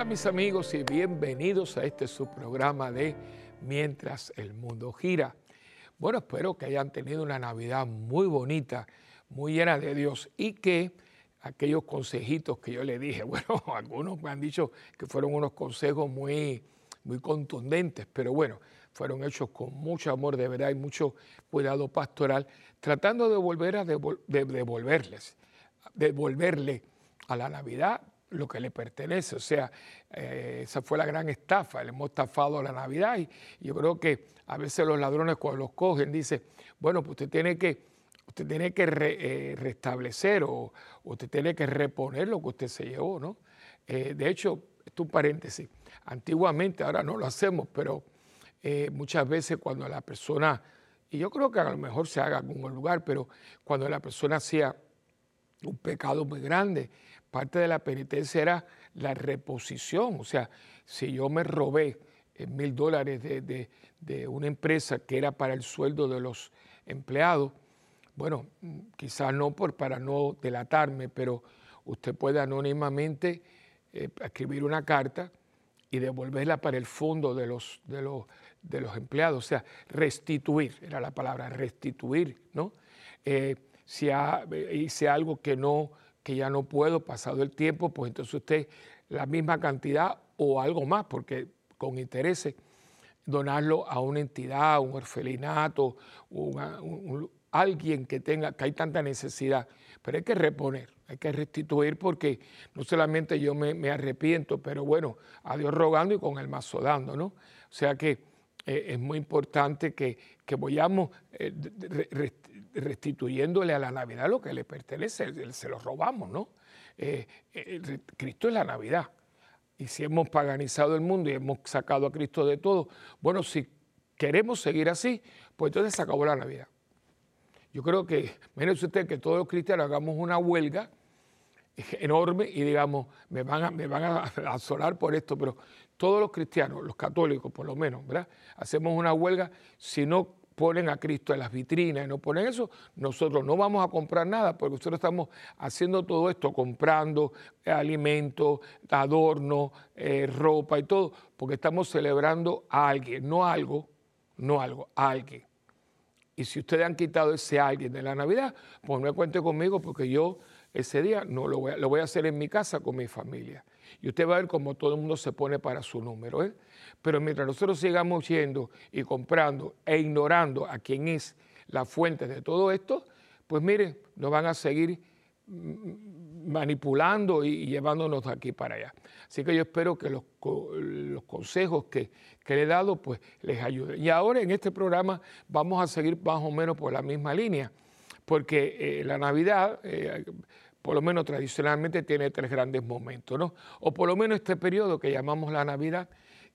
Hola mis amigos y bienvenidos a este subprograma de Mientras el Mundo Gira. Bueno, espero que hayan tenido una Navidad muy bonita, muy llena de Dios y que aquellos consejitos que yo le dije, bueno, algunos me han dicho que fueron unos consejos muy, muy contundentes, pero bueno, fueron hechos con mucho amor de verdad y mucho cuidado pastoral, tratando de volver a devolverles, devolverle a la Navidad lo que le pertenece. O sea, eh, esa fue la gran estafa, le hemos estafado la Navidad y yo creo que a veces los ladrones cuando los cogen dicen, bueno, pues usted tiene que, usted tiene que eh, restablecer o usted tiene que reponer lo que usted se llevó, ¿no? Eh, de hecho, esto es un paréntesis, antiguamente, ahora no lo hacemos, pero muchas veces cuando la persona, y yo creo que a lo mejor se haga en algún lugar, pero cuando la persona hacía un pecado muy grande, parte de la penitencia era la reposición. O sea, si yo me robé eh, mil dólares de, una empresa que era para el sueldo de los empleados, bueno, quizás no por, para no delatarme, pero usted puede anónimamente eh, escribir una carta y devolverla para el fondo de los, de, los, de los empleados. O sea, restituir, era la palabra, restituir, ¿no? Eh, si hice algo que no que ya no puedo, pasado el tiempo, pues entonces usted la misma cantidad o algo más, porque con intereses, donarlo a una entidad, un orfelinato, alguien que tenga, que hay tanta necesidad. Pero hay que reponer, hay que restituir porque no solamente yo me, arrepiento, pero bueno, a Dios rogando y con el mazo dando, ¿no? O sea que eh, es muy importante que, que vayamos eh, restituyéndole a la Navidad lo que le pertenece, se lo robamos, ¿no? Eh, Cristo es la Navidad. Y si hemos paganizado el mundo y hemos sacado a Cristo de todo, bueno, si queremos seguir así, pues entonces se acabó la Navidad. Yo creo que, menos usted que todos los cristianos hagamos una huelga enorme y digamos, me van a, me van a por esto, pero todos los cristianos, los católicos por lo menos, ¿verdad? Hacemos una huelga si no ponen a Cristo en las vitrinas y no ponen eso, nosotros no vamos a comprar nada porque nosotros estamos haciendo todo esto, comprando alimentos, adornos, eh, ropa y todo, porque estamos celebrando a alguien, no algo, no algo, a alguien. Y si ustedes han quitado ese alguien de la Navidad, pues no cuente conmigo porque yo ese día no lo voy, a, lo voy a hacer en mi casa con mi familia. Y usted va a ver cómo todo el mundo se pone para su número. ¿eh? Pero mientras nosotros sigamos yendo y comprando e ignorando a quien es la fuente de todo esto, pues miren, nos van a seguir mm, manipulando y llevándonos de aquí para allá. Así que yo espero que los, consejos que, le he dado pues les ayuden. Y ahora en este programa vamos a seguir más o menos por la misma línea porque eh, la Navidad, eh, por lo menos tradicionalmente, tiene tres grandes momentos, ¿no? O por lo menos este periodo que llamamos la Navidad,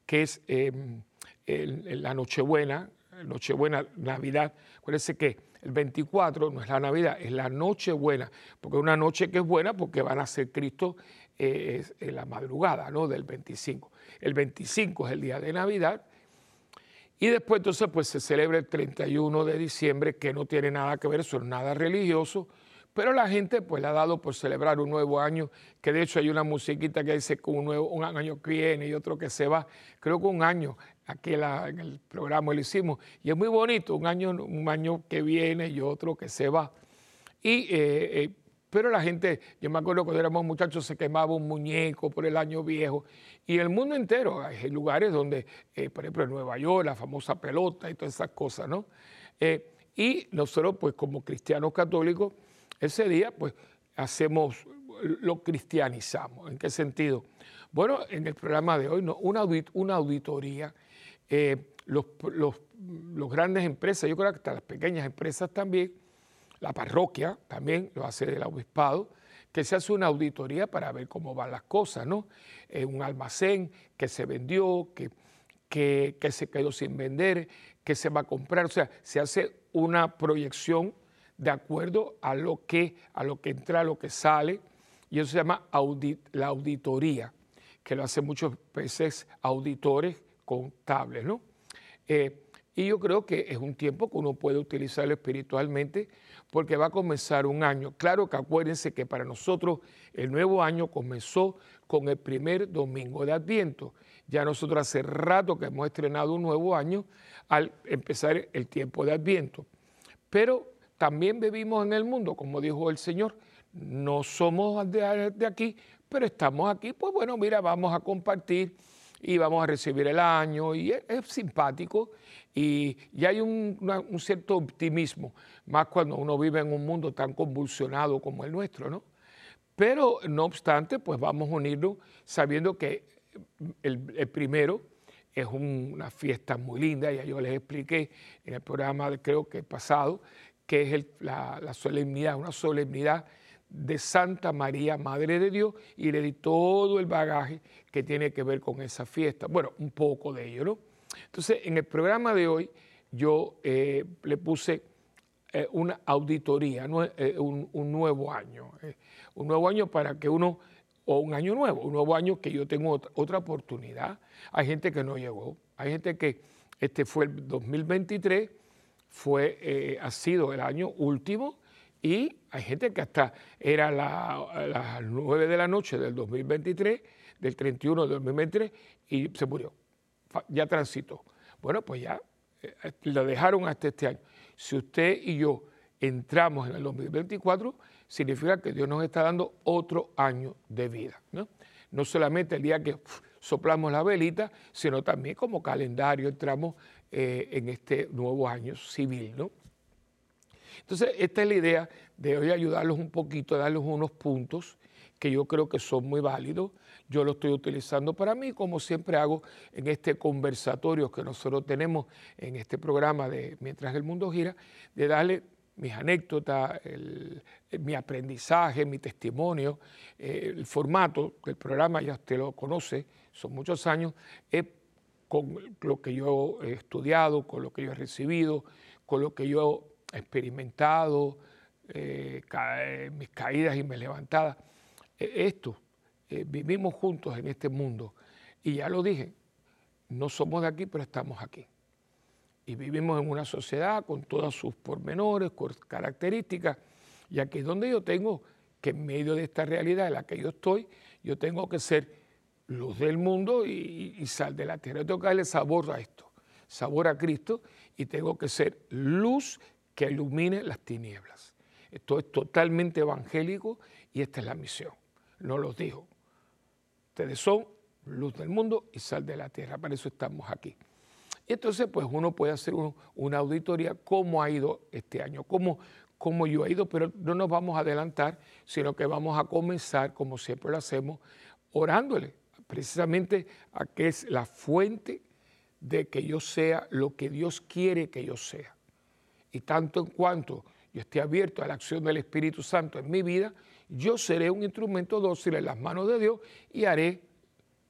que es em, la Nochebuena, Nochebuena, Navidad. Acuérdense que el 24 no es la Navidad, es la Nochebuena, porque es una noche que es buena porque van a ser Cristo eh, en la madrugada, ¿no? Del 25. El 25 es el día de Navidad y después entonces pues se celebra el 31 de diciembre, que no tiene nada que ver, eso es nada religioso, pero la gente pues le ha dado por celebrar un nuevo año, que de hecho hay una musiquita que dice que un, nuevo, un año viene y otro que se va, creo que un año, aquí en el programa lo hicimos, y es muy bonito, un año, un año que viene y otro que se va. Y eh, eh, pero la gente, yo me acuerdo cuando éramos muchachos, se quemaba un muñeco por el año viejo. Y el mundo entero, hay lugares donde, eh, por ejemplo, en Nueva York, la famosa pelota y todas esas cosas, ¿no? Eh, y nosotros, pues como cristianos católicos, ese día, pues hacemos, lo cristianizamos. ¿En qué sentido? Bueno, en el programa de hoy, ¿no? una, auditoría. Eh, los, grandes empresas, yo creo que hasta las pequeñas empresas también, la parroquia también lo hace el obispado, que se hace una auditoría para ver cómo van las cosas, ¿no? un almacén que se vendió, que, que, se quedó sin vender, que se va a comprar, o sea, se hace una proyección de acuerdo a lo que, a lo que entra, a lo que sale, y eso se llama la auditoría, que lo hacen muchos veces auditores contables, ¿no? Eh, Y yo creo que es un tiempo que uno puede utilizarlo espiritualmente porque va a comenzar un año. Claro que acuérdense que para nosotros el nuevo año comenzó con el primer domingo de Adviento. Ya nosotros hace rato que hemos estrenado un nuevo año al empezar el tiempo de Adviento. Pero también vivimos en el mundo, como dijo el Señor, no somos de, aquí, pero estamos aquí, pues bueno, mira, vamos a compartir y vamos a recibir el año y es, simpático y, hay un, cierto optimismo, más cuando uno vive en un mundo tan convulsionado como el nuestro, ¿no? Pero no obstante, pues vamos a unirnos sabiendo que el, primero es una fiesta muy linda, ya yo les expliqué en el programa, creo que pasado, que es la, solemnidad, una solemnidad de Santa María, Madre de Dios, y le di todo el bagaje que tiene que ver con esa fiesta. Bueno, un poco de ello, ¿no? Entonces, en el programa de hoy yo eh, le puse eh, una auditoría, eh, un, nuevo año, un nuevo año para que uno, o un año nuevo, un nuevo año que yo tengo otra, oportunidad. Hay gente que no llegó, hay gente que este fue el 2023, fue, ha sido el año último y hay gente que hasta era las 9 de la noche del 2023, del 31 del 2023, y se murió. Ya transitó. Bueno, pues ya eh, lo dejaron hasta este año. Si usted y yo entramos en el 2024, significa que Dios nos está dando otro año de vida. No, no solamente el día que soplamos la velita, sino también como calendario entramos eh, en este nuevo año civil. ¿no? Entonces, esta es la idea de hoy ayudarlos un poquito, darles unos puntos que yo creo que son muy válidos. Yo lo estoy utilizando para mí, como siempre hago en este conversatorio que nosotros tenemos en este programa de Mientras el Mundo Gira, de darle mis anécdotas, mi aprendizaje, mi testimonio, eh, el formato del programa, ya usted lo conoce, son muchos años, con lo que yo he estudiado, con lo que yo he recibido, con lo que yo experimentado, eh, eh, mis caídas y mis levantadas. E, esto, eh, vivimos juntos en este mundo. Y ya lo dije, no somos de aquí, pero estamos aquí. Y vivimos en una sociedad con todas sus pormenores, con características. Y aquí es donde yo tengo que en medio de esta realidad en la que yo estoy, yo tengo que ser luz del mundo y, sal de la tierra. Yo tengo que darle sabor a esto, sabor a Cristo, y tengo que ser luz que ilumine las tinieblas. Esto es totalmente evangélico y esta es la misión. No los dijo. Ustedes son luz del mundo y sal de la tierra. Para eso estamos aquí. Y entonces, pues uno puede hacer una auditoría cómo ha ido este año, cómo, cómo yo he ido, pero no nos vamos a adelantar, sino que vamos a comenzar, como siempre lo hacemos, orándole precisamente a que es la fuente de que yo sea lo que Dios quiere que yo sea y tanto en cuanto yo esté abierto a la acción del Espíritu Santo en mi vida, yo seré un instrumento dócil en las manos de Dios y haré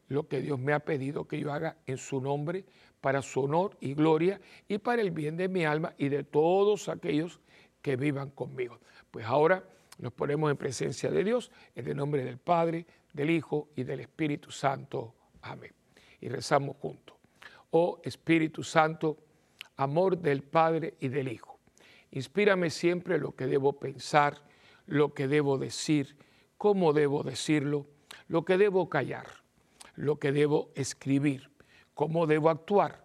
lo que Dios me ha pedido que yo haga en su nombre, para su honor y gloria y para el bien de mi alma y de todos aquellos que vivan conmigo. Pues ahora nos ponemos en presencia de Dios en el nombre del Padre, del Hijo y del Espíritu Santo. Amén. Y rezamos juntos. Oh Espíritu Santo, amor del Padre y del Hijo Inspírame siempre lo que debo pensar, lo que debo decir, cómo debo decirlo, lo que debo callar, lo que debo escribir, cómo debo actuar,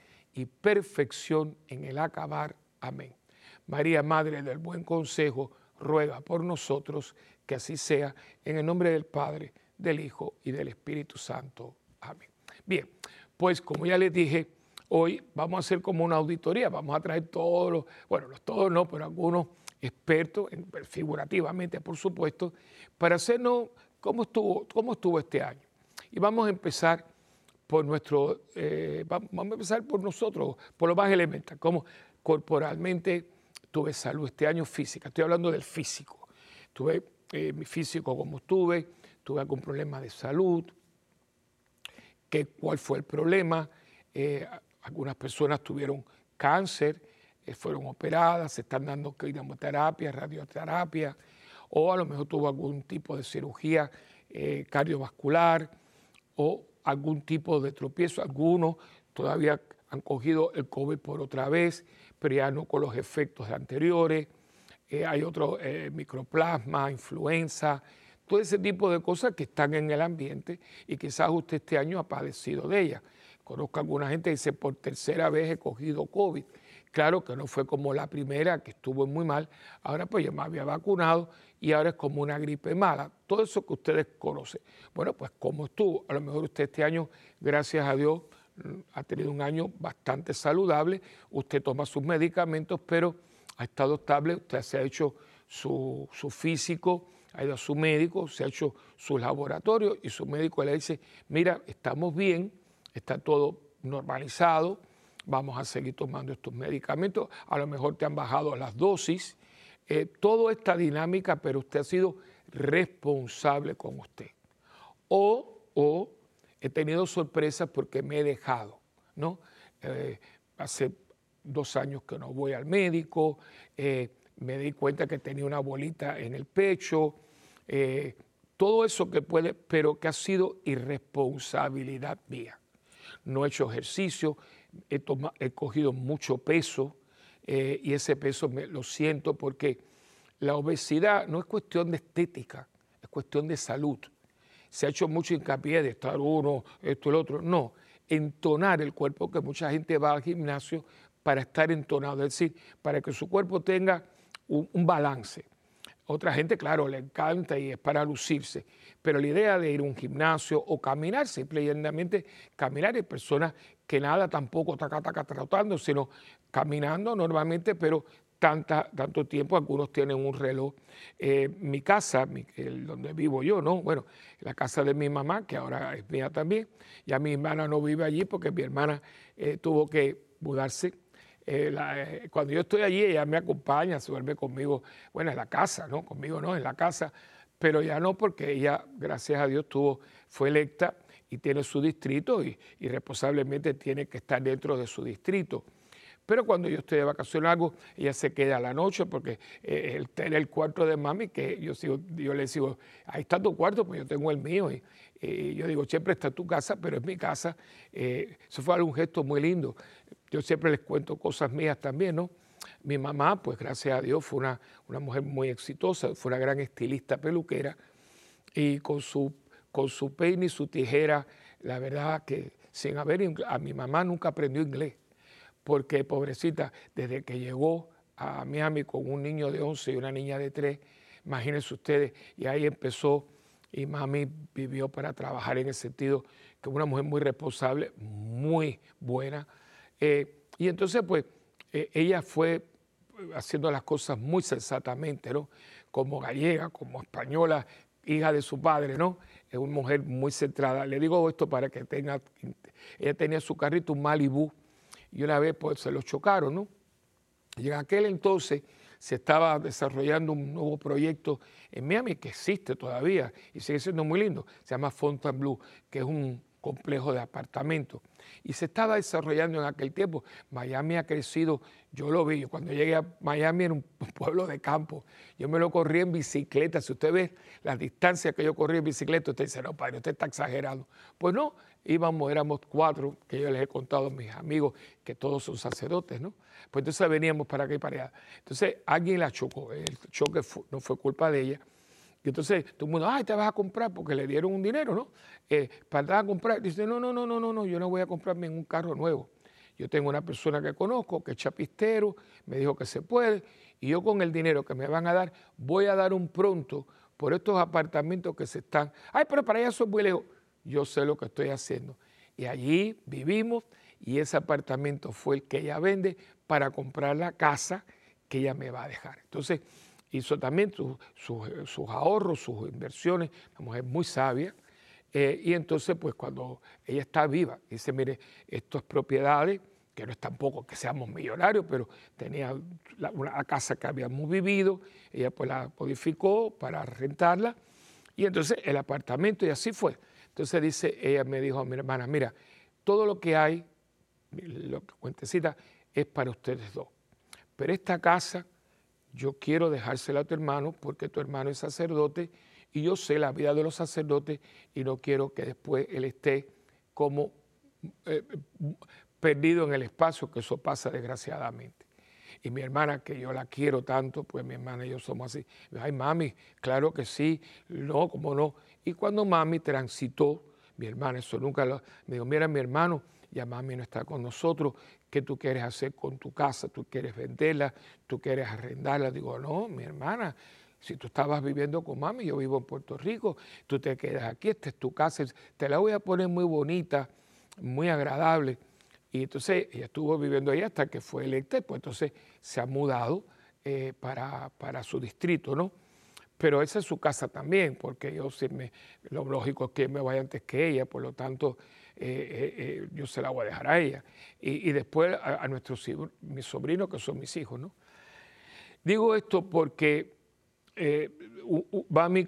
y perfección en el acabar. Amén. María, Madre del Buen Consejo, ruega por nosotros que así sea, en el nombre del Padre, del Hijo y del Espíritu Santo. Amén. Bien, pues como ya les dije, Hoy vamos a hacer como una auditoría, vamos a traer todos los, bueno, los todos no, pero algunos expertos, figurativamente por supuesto, para hacernos cómo estuvo, cómo estuvo este año. Y vamos a empezar por nuestro, eh, vamos a empezar por nosotros, por lo más elemental, como corporalmente tuve salud este año física, estoy hablando del físico. Tuve eh, mi físico como estuve, tuve algún problema de salud, que, cuál fue el problema. Eh, algunas personas tuvieron cáncer, fueron operadas, se están dando quimioterapia, radioterapia, o a lo mejor tuvo algún tipo de cirugía cardiovascular o algún tipo de tropiezo. Algunos todavía han cogido el COVID por otra vez, pero ya no con los efectos anteriores. Eh, hay otro eh, microplasma, influenza, todo ese tipo de cosas que están en el ambiente y quizás usted este año ha padecido de ellas. Conozco a alguna gente que dice, por tercera vez he cogido COVID. Claro que no fue como la primera, que estuvo muy mal, ahora pues ya me había vacunado y ahora es como una gripe mala. Todo eso que ustedes conocen. Bueno, pues como estuvo, a lo mejor usted este año, gracias a Dios, mm, ha tenido un año bastante saludable, usted toma sus medicamentos, pero ha estado estable, usted se ha hecho su, físico, ha ido a su médico, se ha hecho su laboratorio y su médico le dice, mira, estamos bien, está todo normalizado, vamos a seguir tomando estos medicamentos, a lo mejor te han bajado las dosis, eh, toda esta dinámica, pero usted ha sido responsable con usted. O, o he tenido sorpresas porque me he dejado, ¿no? Eh, hace dos años que no voy al médico, eh, me di cuenta que tenía una bolita en el pecho, todo eso que puede, pero que ha sido irresponsabilidad mía. No he hecho ejercicio, he, cogido mucho peso eh, y ese peso lo siento porque la obesidad no es cuestión de estética, es cuestión de salud. Se ha hecho mucho hincapié de estar uno, esto, el otro. No, entonar el cuerpo, que mucha gente va al gimnasio para estar entonado, es decir, para que su cuerpo tenga un, balance. Otra gente, claro, le encanta y es para lucirse, pero la idea de ir a un gimnasio o caminar, simplemente caminar, hay personas que nada tampoco taca, taca, tratando, sino caminando normalmente, pero tanta, tanto tiempo, algunos tienen un reloj. Eh, mi casa, donde vivo yo, ¿no? Bueno, la casa de mi mamá, que ahora es mía también, ya mi hermana no vive allí porque mi hermana eh, tuvo que mudarse eh, eh, cuando yo estoy allí, ella me acompaña, se duerme conmigo, bueno, en la casa, ¿no? Conmigo no, en la casa, pero ya no porque ella, gracias a Dios, tuvo, fue electa y tiene su distrito y, y responsablemente tiene que estar dentro de su distrito. Pero cuando yo estoy de vacaciones algo, ella se queda a la noche porque eh, él tiene el cuarto de mami, que yo, sigo, yo le digo, ahí está tu cuarto, pues yo tengo el mío. Y, yo digo, siempre está tu casa, pero es mi casa. eso fue un gesto muy lindo. Yo siempre les cuento cosas mías también, ¿no? Mi mamá, pues gracias a Dios, fue una, una mujer muy exitosa, fue una gran estilista peluquera y con su, con su peine y su tijera, la verdad que sin haber, a mi mamá nunca aprendió inglés, porque pobrecita, desde que llegó a Miami con un niño de 11 y una niña de 3, imagínense ustedes, y ahí empezó y mami vivió para trabajar en el sentido que una mujer muy responsable, muy buena, eh, y entonces, pues, eh, ella fue haciendo las cosas muy sensatamente, ¿no? Como gallega, como española, hija de su padre, ¿no? Es una mujer muy centrada. Le digo esto para que tenga, ella tenía su carrito, un Malibu, y una vez pues se lo chocaron, ¿no? Y en aquel entonces se estaba desarrollando un nuevo proyecto en Miami que existe todavía y sigue siendo muy lindo. Se llama Fontainebleau, que es un complejo de apartamentos. Y se estaba desarrollando en aquel tiempo. Miami ha crecido, yo lo vi, cuando llegué a Miami era un pueblo de campo, yo me lo corrí en bicicleta. Si usted ve las distancias que yo corrí en bicicleta, usted dice, no, padre, usted está exagerado. Pues no, íbamos, éramos cuatro, que yo les he contado a mis amigos, que todos son sacerdotes, ¿no? Pues entonces veníamos para acá y para allá. Entonces alguien la chocó, el choque no fue culpa de ella, y entonces todo el mundo, ay, te vas a comprar porque le dieron un dinero, ¿no? Eh, para comprar. Dice, no, no, no, no, no, no, yo no voy a comprarme un carro nuevo. Yo tengo una persona que conozco, que es chapistero, me dijo que se puede, y yo con el dinero que me van a dar, voy a dar un pronto por estos apartamentos que se están. Ay, pero para allá soy muy lejos. Yo sé lo que estoy haciendo. Y allí vivimos y ese apartamento fue el que ella vende para comprar la casa que ella me va a dejar. Entonces, hizo también sus ahorros, sus inversiones, una mujer muy sabia. Eh, y entonces, pues cuando ella está viva, dice, mire, esto es propiedades que no es tampoco que seamos millonarios, pero tenía una casa que habíamos vivido, ella pues la modificó para rentarla, y entonces el apartamento, y así fue. Entonces dice, ella me dijo mi hermana, mira, todo lo que hay, lo que cuentecita, es para ustedes dos. Pero esta casa yo quiero dejársela a tu hermano porque tu hermano es sacerdote y yo sé la vida de los sacerdotes y no quiero que después él esté como eh, perdido en el espacio, que eso pasa desgraciadamente. Y mi hermana, que yo la quiero tanto, pues mi hermana y yo somos así. Ay, mami, claro que sí, no, cómo no. Y cuando mami transitó, mi hermana, eso nunca lo, me dijo, mira mi hermano, ya mami no está con nosotros, ¿qué tú quieres hacer con tu casa? ¿Tú quieres venderla? ¿Tú quieres arrendarla? Digo, no, mi hermana, si tú estabas viviendo con mami, yo vivo en Puerto Rico, tú te quedas aquí, esta es tu casa, te la voy a poner muy bonita, muy agradable. Y entonces ella estuvo viviendo ahí hasta que fue electa y pues entonces se ha mudado eh, para, para, su distrito, ¿no? Pero esa es su casa también, porque yo sí me, lo lógico es que me vaya antes que ella, por lo tanto eh, eh, yo se la voy a dejar a ella. Y, después a, nuestros mis sobrinos, que son mis hijos, ¿no? Digo esto porque Bami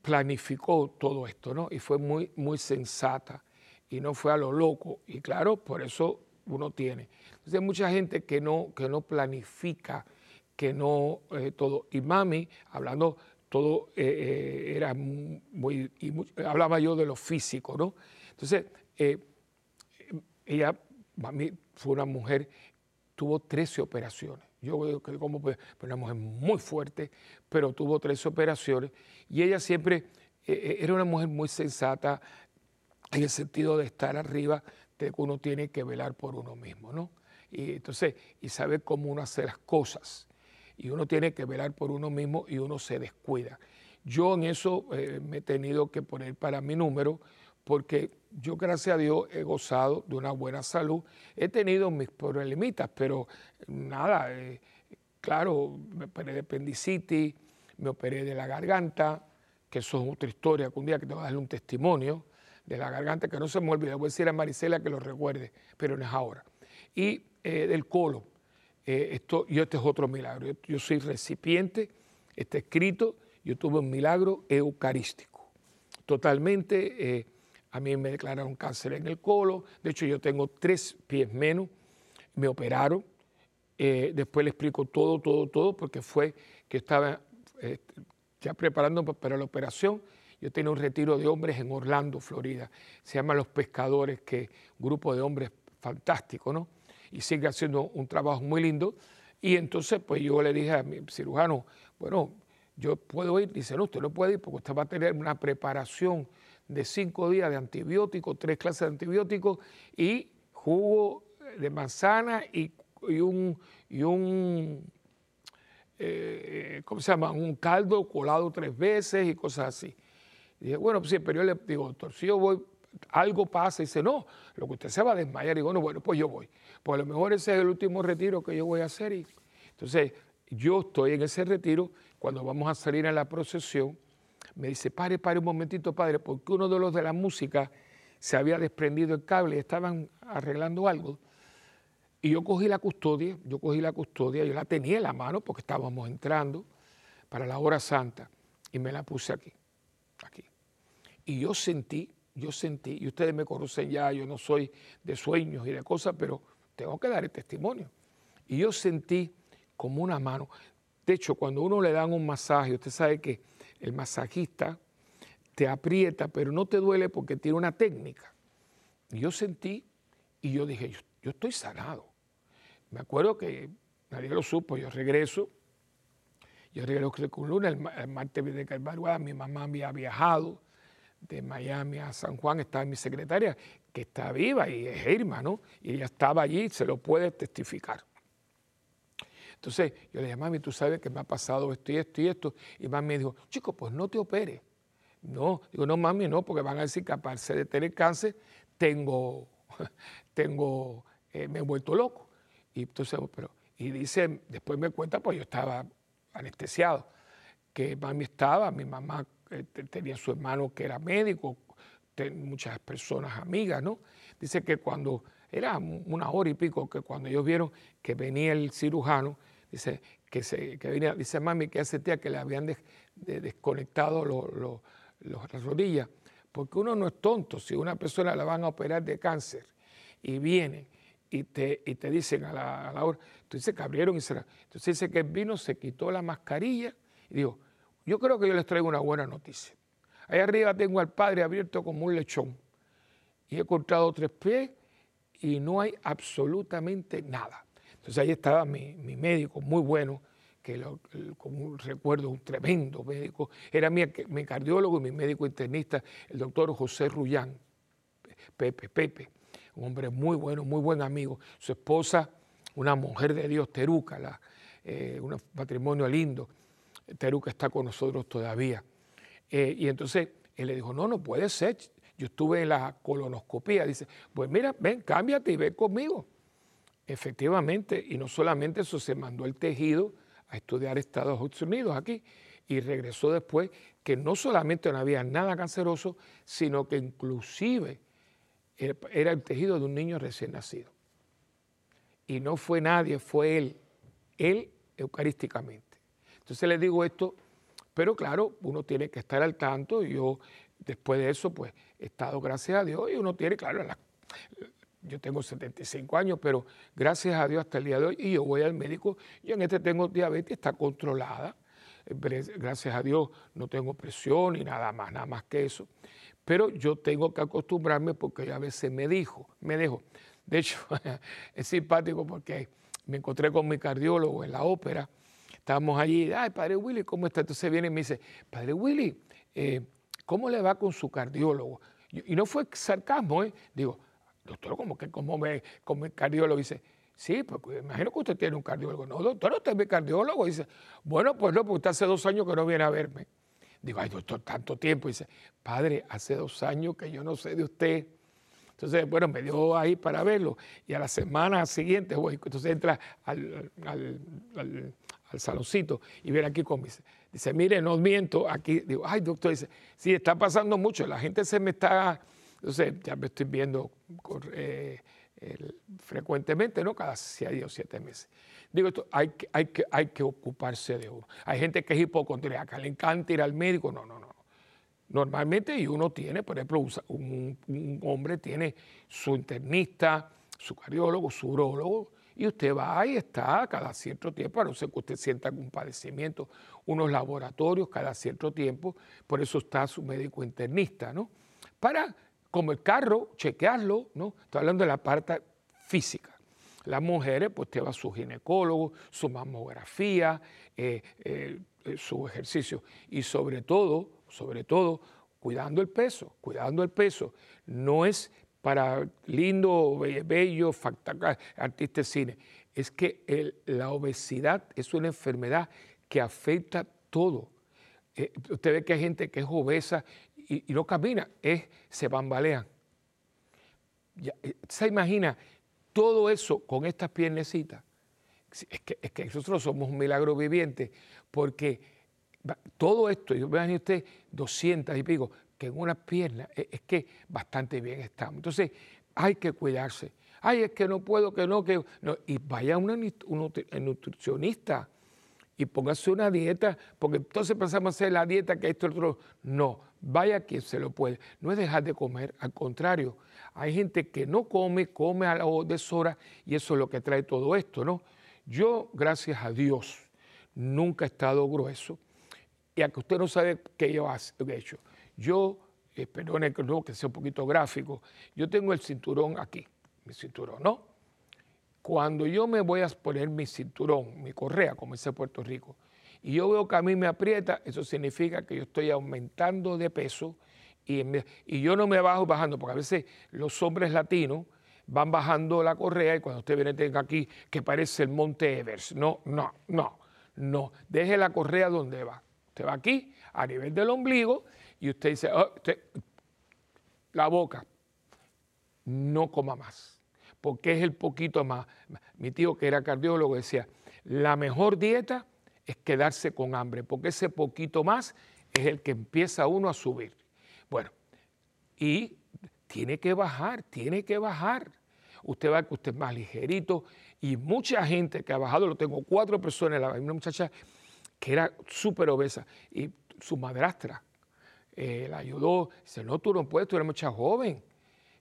planificó todo esto, ¿no? Y fue muy, muy sensata y no fue a lo loco. Y claro, por eso uno tiene. Entonces hay mucha gente que no, que no planifica, que no eh, todo. Y mami, hablando todo, eh, eh, era muy, hablaba yo de lo físico, ¿no? Entonces, ella, mami, fue una mujer, tuvo 13 operaciones. Yo como pues, una mujer muy fuerte, pero tuvo 13 operaciones. Y ella siempre era una mujer muy sensata, en el sentido de estar arriba, de que uno tiene que velar por uno mismo, ¿no? Y entonces, y saber cómo uno hace las cosas. Y uno tiene que velar por uno mismo y uno se descuida. Yo en eso eh, me he tenido que poner para mi número porque yo, gracias a Dios, he gozado de una buena salud. He tenido mis problemitas, pero nada, eh, claro, me operé de apendicitis, me operé de la garganta, que eso es otra historia, que un día que te voy a darle un testimonio de la garganta, que no se me olvide, voy a decir a Marisela que lo recuerde, pero no es ahora. Y eh, del colon, eh, esto, yo este es otro milagro, yo, soy recipiente, está escrito, yo tuve un milagro eucarístico, totalmente, a mí me declararon cáncer en el colon, de hecho yo tengo tres pies menos, me operaron, después le explico todo, todo, todo, porque fue que estaba ya preparándome para la operación, yo tenía un retiro de hombres en Orlando, Florida. Se llama Los Pescadores, que grupo de hombres fantástico, ¿no? Y sigue haciendo un trabajo muy lindo. Y entonces, pues yo le dije a mi cirujano, bueno, yo puedo ir. Dice, no, usted no puede ir porque usted va a tener una preparación de cinco días de antibióticos, tres clases de antibióticos y jugo de manzana y, un, y un eh, ¿cómo se llama? Un caldo colado tres veces y cosas así. Y dije, bueno, pues sí, pero yo le digo, doctor, si yo voy, algo pasa. Y dice, no, lo que usted se va a desmayar. Y digo, no, bueno, pues yo voy. Pues a lo mejor ese es el último retiro que yo voy a hacer. Y, entonces, yo estoy en ese retiro. Cuando vamos a salir a la procesión, me dice, pare, pare un momentito, padre, porque uno de los de la música se había desprendido el cable estaban arreglando algo. Y yo cogí la custodia, yo cogí la custodia, yo la tenía en la mano porque estábamos entrando para la hora santa y me la puse aquí, aquí. Y yo sentí, yo sentí, y ustedes me conocen ya, yo no soy de sueños y de cosas, pero tengo que dar el testimonio. Y yo sentí como una mano. De hecho, cuando uno le dan un masaje, usted sabe que el masajista te aprieta, pero no te duele porque tiene una técnica. Yo sentí y yo dije, yo, estoy sanado. Me acuerdo que nadie lo supo, yo regreso, yo regreso con Luna, el, martes de Calvario, mi mamá había viajado, de Miami a San Juan estaba mi secretaria, que está viva y es Irma, ¿no? Y ella estaba allí, se lo puede testificar. Entonces yo le dije, mami, tú sabes que me ha pasado esto y esto y esto. Y mami me dijo, chico, pues no te operes. No, digo, no, mami, no, porque van a decir que aparte de tener cáncer, tengo, tengo, eh, me he vuelto loco. Y entonces, pero, y dice, después me cuenta, pues yo estaba anestesiado, que mami estaba, mi mamá eh, tenía su hermano que era médico, muchas personas amigas, ¿no? Dice que cuando era una hora y pico que cuando ellos vieron que venía el cirujano, dice, que, se, que venía, dice mami que hace tía que le habían desconectado las rodillas, porque uno no es tonto, si una persona la van a operar de cáncer y vienen y te, y te dicen a la, hora, entonces que abrieron y cerraron. Entonces dice que vino, se quitó la mascarilla y dijo, yo creo que yo les traigo una buena noticia. Ahí arriba tengo al Padre abierto como un lechón y he cortado tres pies y no hay absolutamente nada. Entonces ahí estaba mi, médico, muy bueno, que como recuerdo, un tremendo médico, era mi, mi, cardiólogo y mi médico internista, el doctor José Rullán, Pepe, Pepe, un hombre muy bueno, muy buen amigo. Su esposa, una mujer de Dios, Teruca, eh, un patrimonio lindo. Teruca está con nosotros todavía. Eh, y entonces él le dijo, no, no puede ser. Yo estuve en la colonoscopía. Dice, pues mira, ven, cámbiate y ven conmigo. Efectivamente, y no solamente eso, se mandó el tejido a estudiar Estados Unidos aquí y regresó después que no solamente no había nada canceroso, sino que inclusive era el tejido de un niño recién nacido. Y no fue nadie, fue él, él eucarísticamente. Entonces le digo esto, pero claro, uno tiene que estar al tanto. Y yo, después de eso, pues he estado, gracias a Dios, y uno tiene, claro, yo tengo 75 años, pero gracias a Dios hasta el día de hoy, y yo voy al médico, yo en este tengo diabetes, está controlada. Gracias a Dios no tengo presión ni nada más, nada más que eso. Pero yo tengo que acostumbrarme porque a veces me dijo, me dejo. De hecho, es simpático porque me encontré con mi cardiólogo en la ópera. Estábamos allí, ay, padre Willy, ¿cómo está? Entonces viene y me dice, padre Willy, eh, ¿cómo le va con su cardiólogo? Y no fue sarcasmo, ¿eh? Digo, doctor, ¿cómo que cómo me, como el cardiólogo? Dice, sí, pues imagino que usted tiene un cardiólogo. No, doctor, usted es mi cardiólogo. Dice, bueno, pues no, porque usted hace dos años que no viene a verme. Digo, ay, doctor, tanto tiempo. dice, padre, hace dos años que yo no sé de usted. Entonces, bueno, me dio ahí para verlo. Y a la semana siguiente, voy, entonces entra al, saloncito y viene aquí con Dice, dice, mire, no miento, aquí. Digo, ay, doctor, dice, sí, está pasando mucho. La gente se me está, entonces ya me estoy viendo eh, frecuentemente, ¿no? Cada seis o siete meses. Digo esto, hay que, hay, que, hay que ocuparse de uno. Hay gente que es hipocondríaca, le encanta ir al médico. No, no, no. Normalmente y uno tiene, por ejemplo, un, hombre tiene su internista, su cardiólogo, su urólogo, y usted va y está cada cierto tiempo, a no ser que usted sienta algún padecimiento, unos laboratorios cada cierto tiempo, por eso está su médico internista, ¿no? Para, como el carro, chequearlo, ¿no? Estoy hablando de la parte física. Las mujeres, pues te va su ginecólogo, su mamografía, eh, eh, eh, su ejercicio y sobre todo, sobre todo, cuidando el peso, cuidando el peso. No es para lindo, bello, artista de cine. Es que la obesidad es una enfermedad que afecta todo. usted ve que hay gente que es obesa y, no camina, es, se bambalean. se imagina todo eso con estas piernecitas, es que, es que nosotros somos un milagro viviente, porque todo esto, y vean usted, 200 y pico, que en una pierna, e, es, que bastante bien estamos. Entonces, hay que cuidarse. Ay, es que no puedo, que no, que. Y vaya a un nutricionista y póngase una dieta, porque entonces pasamos a hacer la dieta que esto otro. No, vaya quien se lo puede. No es dejar de comer, al contrario, hay gente que no come, come a la deshora y eso es lo que trae todo esto, ¿no? Yo, gracias a Dios, nunca he estado grueso y aunque usted no sabe qué yo he hecho, yo, eh, perdone que, que sea un poquito gráfico, yo tengo el cinturón aquí, mi cinturón, ¿no? Cuando yo me voy a poner mi cinturón, mi correa, como dice Puerto Rico, y yo veo que a mí me aprieta, eso significa que yo estoy aumentando de peso y, yo no me bajo bajando, porque a veces los hombres latinos van bajando la correa y cuando usted viene tenga aquí que parece el Monte Everest. No, no, no, no. Deje la correa donde va. Usted va aquí, a nivel del ombligo, y usted dice, oh, la boca, no coma más, porque es el poquito más. Mi tío que era cardiólogo decía, la mejor dieta es quedarse con hambre, porque ese poquito más es el que empieza uno a subir. Bueno, y tiene que bajar, tiene que bajar. usted va que usted es más ligerito y mucha gente que ha bajado, lo tengo cuatro personas, la una muchacha que era súper obesa y su madrastra eh, la ayudó, dice, no, tú no puedes, tú eres mucha joven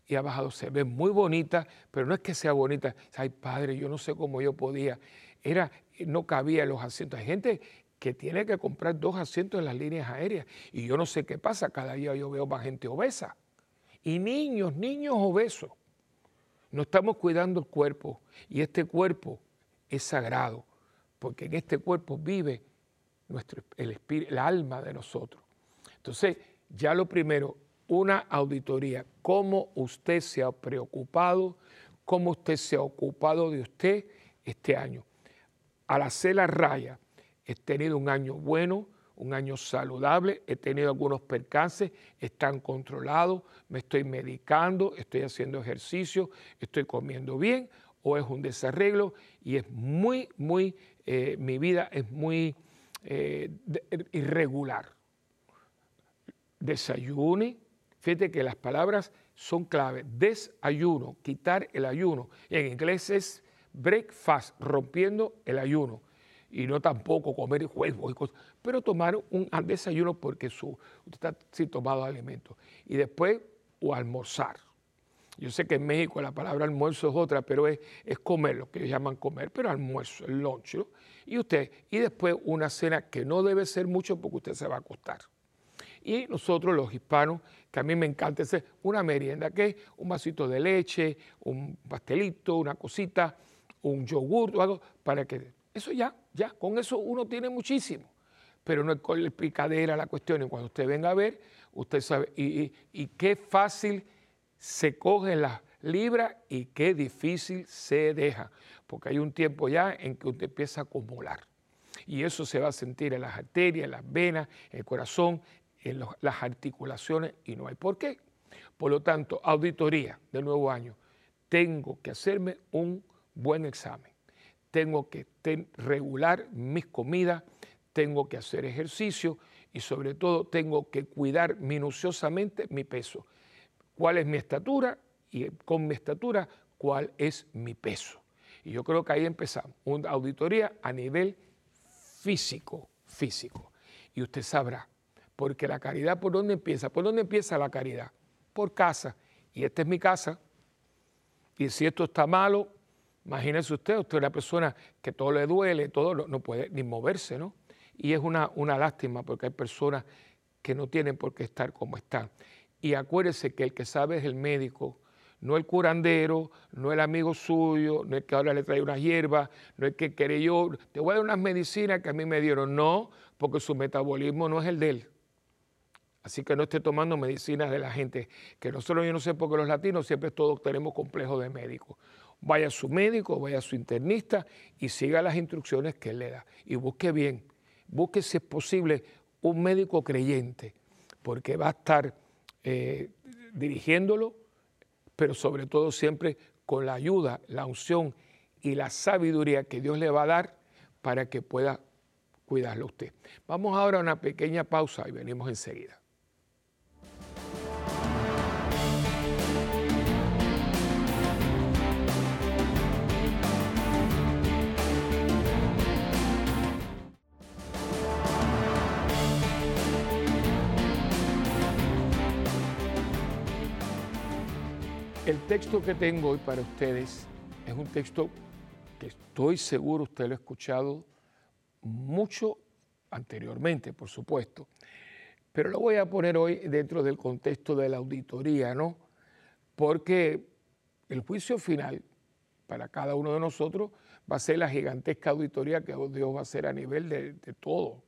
y ha bajado, se ve muy bonita, pero no es que sea bonita, ay padre, yo no sé cómo yo podía, era, no cabía los asientos, hay gente que tiene que comprar dos asientos en las líneas aéreas y yo no sé qué pasa, cada día yo veo más gente obesa y niños, niños obesos. No estamos cuidando el cuerpo y este cuerpo es sagrado, porque en este cuerpo vive nuestro, el, espíritu, el alma de nosotros. Entonces, ya lo primero, una auditoría, cómo usted se ha preocupado, cómo usted se ha ocupado de usted este año. Al hacer la raya, he tenido un año bueno, un año saludable, he tenido algunos percances, están controlados, me estoy medicando, estoy haciendo ejercicio, estoy comiendo bien, o es un desarreglo y es muy, muy, eh, mi vida es muy eh, irregular. Desayune, fíjate que las palabras son clave, desayuno, quitar el ayuno. En inglés es breakfast, rompiendo el ayuno y no tampoco comer huevos y cosas, pero tomar un desayuno porque su, usted está sin tomado alimentos. Y después, o almorzar. Yo sé que en México la palabra almuerzo es otra, pero es, es comer, lo que ellos llaman comer, pero almuerzo, el lunch. Y usted, y después una cena que no debe ser mucho porque usted se va a acostar. Y nosotros los hispanos, que a mí me encanta hacer una merienda, que un vasito de leche, un pastelito, una cosita, un yogur algo, para que eso ya, ya, con eso uno tiene muchísimo. Pero no es con la picadera la cuestión. Y cuando usted venga a ver, usted sabe, y, qué fácil se coge la libra y qué difícil se deja. Porque hay un tiempo ya en que usted empieza a acumular. Y eso se va a sentir en las arterias, en las venas, en el corazón, en las articulaciones, y no hay por qué. Por lo tanto, auditoría del nuevo año. Tengo que hacerme un buen examen tengo que regular mis comidas, tengo que hacer ejercicio y sobre todo tengo que cuidar minuciosamente mi peso. ¿Cuál es mi estatura? Y con mi estatura, ¿cuál es mi peso? Y yo creo que ahí empezamos, una auditoría a nivel físico, físico. Y usted sabrá, porque la caridad, ¿por dónde empieza? ¿Por dónde empieza la caridad? Por casa. Y esta es mi casa. Y si esto está malo, Imagínese usted, usted es una persona que todo le duele, todo no puede ni moverse, ¿no? Y es una, una lástima porque hay personas que no tienen por qué estar como están. Y acuérdese que el que sabe es el médico, no el curandero, no el amigo suyo, no el que ahora le trae una hierba, no el que quiere yo, te voy a dar unas medicinas que a mí me dieron. No, porque su metabolismo no es el de él. Así que no esté tomando medicinas de la gente, que nosotros yo no sé por qué los latinos siempre todos tenemos complejos de médico vaya a su médico, vaya a su internista y siga las instrucciones que él le da. Y busque bien, busque si es posible un médico creyente, porque va a estar eh, dirigiéndolo, pero sobre todo siempre con la ayuda, la unción y la sabiduría que Dios le va a dar para que pueda cuidarlo usted. Vamos ahora a una pequeña pausa y venimos enseguida. El texto que tengo hoy para ustedes es un texto que estoy seguro usted lo ha escuchado mucho anteriormente, por supuesto, pero lo voy a poner hoy dentro del contexto de la auditoría, ¿no? Porque el juicio final para cada uno de nosotros va a ser la gigantesca auditoría que Dios va a hacer a nivel de, todo.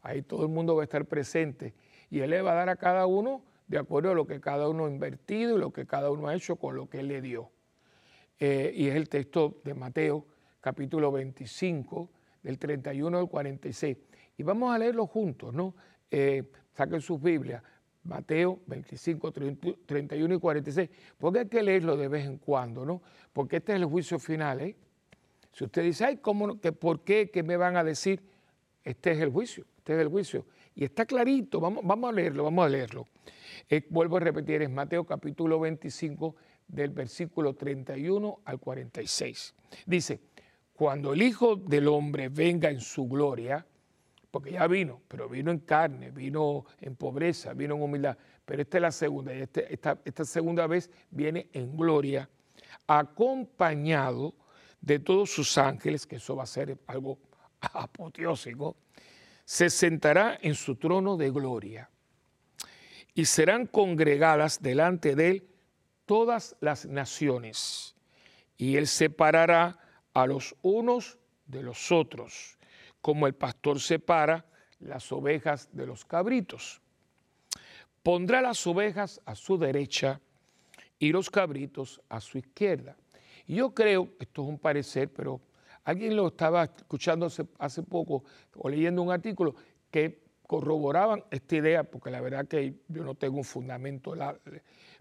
Ahí todo el mundo va a estar presente y Él le va a dar a cada uno de acuerdo a lo que cada uno ha invertido y lo que cada uno ha hecho con lo que Él le dio. Eh, y es el texto de Mateo, capítulo 25, del 31 al 46. Y vamos a leerlo juntos, ¿no? Eh, saquen sus Biblias, Mateo 25, 31 y 46, porque hay que leerlo de vez en cuando, ¿no? Porque este es el juicio final, ¿eh? Si usted dice, ay, ¿cómo, que, ¿por qué? ¿Qué me van a decir? Este es el juicio, este es el juicio. Y está clarito, vamos, vamos a leerlo, vamos a leerlo. Eh, vuelvo a repetir, es Mateo capítulo 25, del versículo 31 al 46. Dice, cuando el Hijo del Hombre venga en su gloria, porque ya vino, pero vino en carne, vino en pobreza, vino en humildad, pero esta es la segunda, y este, esta, esta segunda vez viene en gloria, acompañado de todos sus ángeles, que eso va a ser algo apoteósico, se sentará en su trono de gloria y serán congregadas delante de él todas las naciones, y él separará a los unos de los otros como el pastor separa las ovejas de los cabritos. Pondrá las ovejas a su derecha y los cabritos a su izquierda. Yo creo, esto es un parecer, pero alguien lo estaba escuchando hace, poco o leyendo un artículo que corroboraban esta idea, porque la verdad que yo no tengo un fundamento,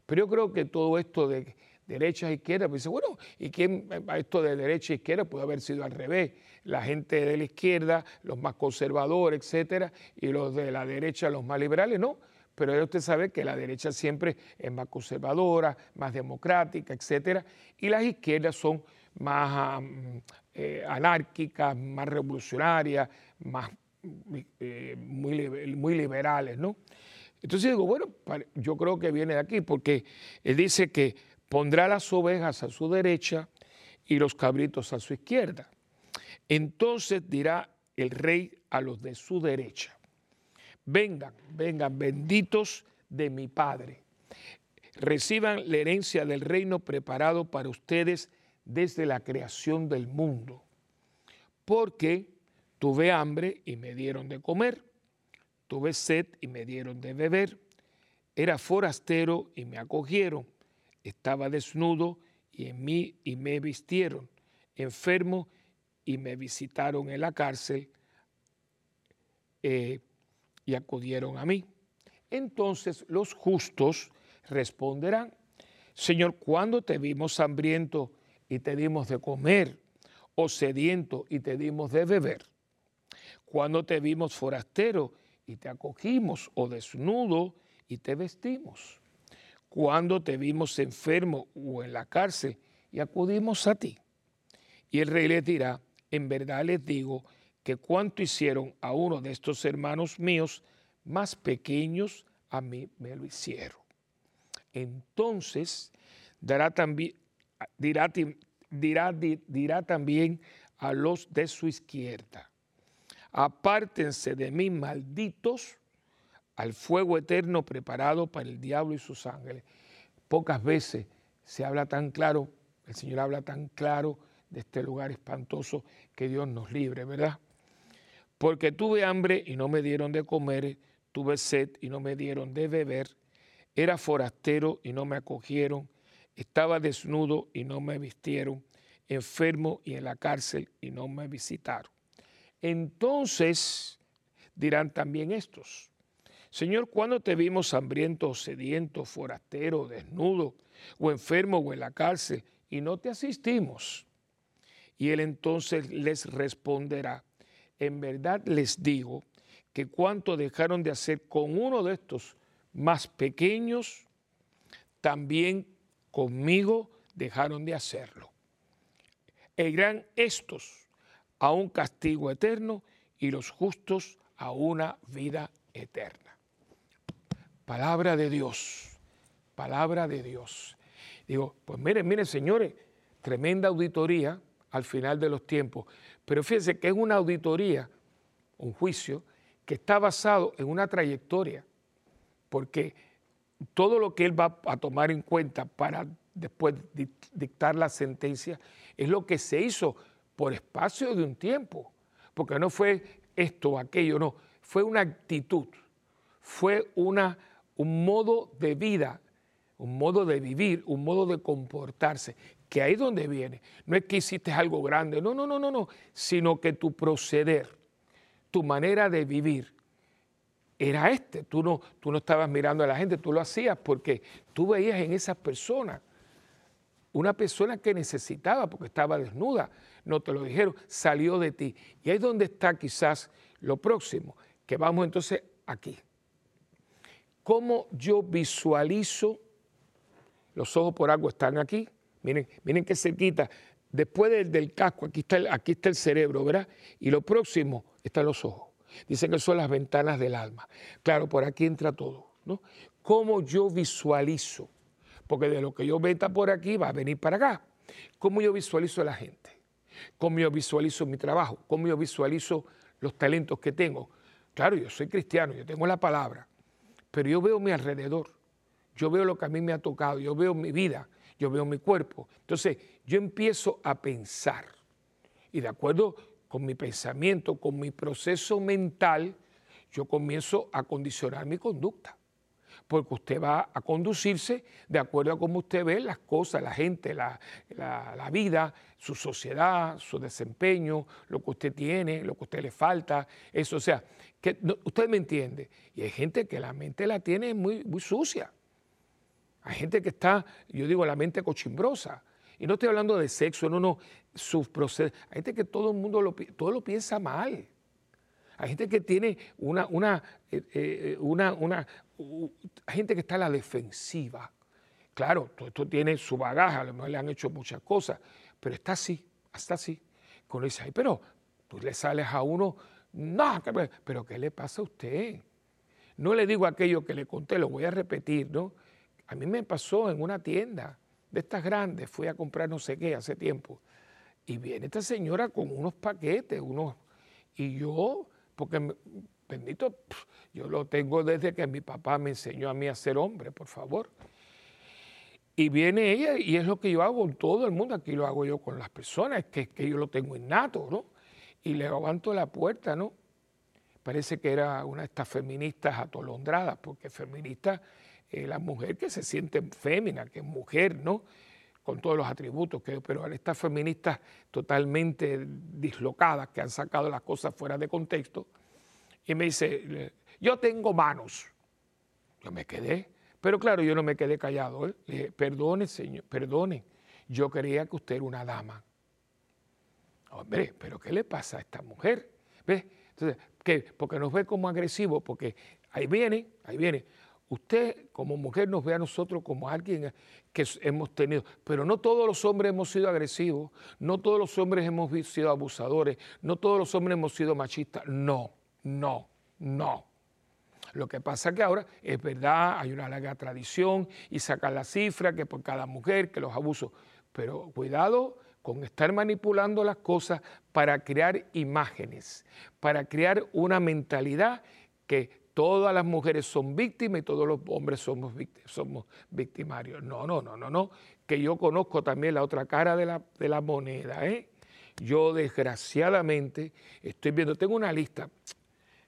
pero yo creo que todo esto de derecha e izquierda, pues dice, bueno, ¿y quién, esto de derecha e izquierda puede haber sido al revés? La gente de la izquierda, los más conservadores, etcétera, y los de la derecha, los más liberales, no. Pero usted sabe que la derecha siempre es más conservadora, más democrática, etcétera, y las izquierdas son más eh, anárquicas, más revolucionarias, más eh, muy, muy liberales, ¿no? Entonces digo, bueno, yo creo que viene de aquí, porque él dice que pondrá las ovejas a su derecha y los cabritos a su izquierda. Entonces dirá el rey a los de su derecha, vengan, vengan, benditos de mi Padre, reciban la herencia del reino preparado para ustedes desde la creación del mundo, porque tuve hambre y me dieron de comer, tuve sed y me dieron de beber, era forastero y me acogieron estaba desnudo y en mí y me vistieron, enfermo y me visitaron en la cárcel eh, y acudieron a mí. Entonces los justos responderán, Señor, ¿cuándo te vimos hambriento y te dimos de comer, o sediento y te dimos de beber? ¿Cuándo te vimos forastero y te acogimos, o desnudo y te vestimos? cuando te vimos enfermo o en la cárcel y acudimos a ti. Y el rey les dirá, en verdad les digo que cuanto hicieron a uno de estos hermanos míos más pequeños, a mí me lo hicieron. Entonces dará también, dirá, dirá, dirá también a los de su izquierda, apártense de mí, malditos, al fuego eterno preparado para el diablo y sus ángeles. Pocas veces se habla tan claro, el Señor habla tan claro de este lugar espantoso que Dios nos libre, ¿verdad? Porque tuve hambre y no me dieron de comer, tuve sed y no me dieron de beber, era forastero y no me acogieron, estaba desnudo y no me vistieron, enfermo y en la cárcel y no me visitaron. Entonces dirán también estos, Señor, ¿cuándo te vimos hambriento, sediento, forastero, desnudo, o enfermo o en la cárcel, y no te asistimos? Y él entonces les responderá, en verdad les digo que cuanto dejaron de hacer con uno de estos más pequeños, también conmigo dejaron de hacerlo. E irán estos a un castigo eterno y los justos a una vida eterna. Palabra de Dios, palabra de Dios. Digo, pues miren, miren, señores, tremenda auditoría al final de los tiempos. Pero fíjense que es una auditoría, un juicio, que está basado en una trayectoria, porque todo lo que él va a tomar en cuenta para después dictar la sentencia es lo que se hizo por espacio de un tiempo, porque no fue esto o aquello, no, fue una actitud, fue una un modo de vida, un modo de vivir, un modo de comportarse, que ahí es donde viene. No es que hiciste algo grande, no, no, no, no, no, sino que tu proceder, tu manera de vivir era este. Tú no, tú no estabas mirando a la gente, tú lo hacías porque tú veías en esas personas una persona que necesitaba porque estaba desnuda, no te lo dijeron, salió de ti. Y ahí es donde está quizás lo próximo, que vamos entonces aquí cómo yo visualizo los ojos por algo están aquí. Miren, miren qué cerquita. Después del, casco, aquí está, el, aquí está el cerebro, ¿verdad? Y lo próximo están los ojos. Dicen que son las ventanas del alma. Claro, por aquí entra todo, ¿no? ¿Cómo yo visualizo? Porque de lo que yo meta por aquí va a venir para acá. ¿Cómo yo visualizo a la gente? ¿Cómo yo visualizo mi trabajo? ¿Cómo yo visualizo los talentos que tengo? Claro, yo soy cristiano, yo tengo la palabra, pero yo veo mi alrededor, yo veo lo que a mí me ha tocado, yo veo mi vida, yo veo mi cuerpo. Entonces, yo empiezo a pensar y de acuerdo con mi pensamiento, con mi proceso mental, yo comienzo a condicionar mi conducta. Porque usted va a conducirse de acuerdo a cómo usted ve las cosas, la gente, la, vida, su sociedad, su desempeño, lo que usted tiene, lo que a usted le falta. Eso, o sea, que usted me entiende. Y hay gente que la mente la tiene muy, muy sucia. Hay gente que está, yo digo, la mente cochimbrosa. Y no estoy hablando de sexo, no, no, sus procesos. Hay gente que todo el mundo lo, todo lo piensa mal. Hay gente que tiene una, una, eh, eh, una, una hay gente que está a la defensiva. Claro, todo esto tiene su bagaje, a lo mejor le han hecho muchas cosas, pero está así, hasta así. Con ese, ay, pero tú le sales a uno, no, pero ¿qué le pasa a usted? No le digo aquello que le conté, lo voy a repetir, ¿no? A mí me pasó en una tienda de estas grandes, fui a comprar no sé qué hace tiempo, y viene esta señora con unos paquetes, unos, y yo, porque bendito, yo lo tengo desde que mi papá me enseñó a mí a ser hombre, por favor. Y viene ella y es lo que yo hago con todo el mundo, aquí lo hago yo con las personas, que, que yo lo tengo innato, ¿no? Y le aguanto la puerta, ¿no? Parece que era una de estas feministas atolondradas, porque feminista es la mujer que se siente fémina, que es mujer, ¿no? Con todos los atributos, que, pero estas feministas totalmente dislocadas, que han sacado las cosas fuera de contexto, y me dice, yo tengo manos. Yo me quedé, pero claro, yo no me quedé callado. ¿eh? Le dije, perdone, señor, perdone, yo creía que usted era una dama. Hombre, pero ¿qué le pasa a esta mujer? ¿Ves? Entonces. Porque nos ve como agresivos, porque ahí viene, ahí viene. Usted como mujer nos ve a nosotros como alguien que hemos tenido, pero no todos los hombres hemos sido agresivos, no todos los hombres hemos sido abusadores, no todos los hombres hemos sido machistas, no. No, no. Lo que pasa es que ahora es verdad, hay una larga tradición y sacan la cifra que por cada mujer, que los abusos, pero cuidado con estar manipulando las cosas para crear imágenes, para crear una mentalidad que todas las mujeres son víctimas y todos los hombres somos, somos victimarios. No, no, no, no, no, que yo conozco también la otra cara de la, de la moneda. ¿eh? Yo desgraciadamente estoy viendo, tengo una lista,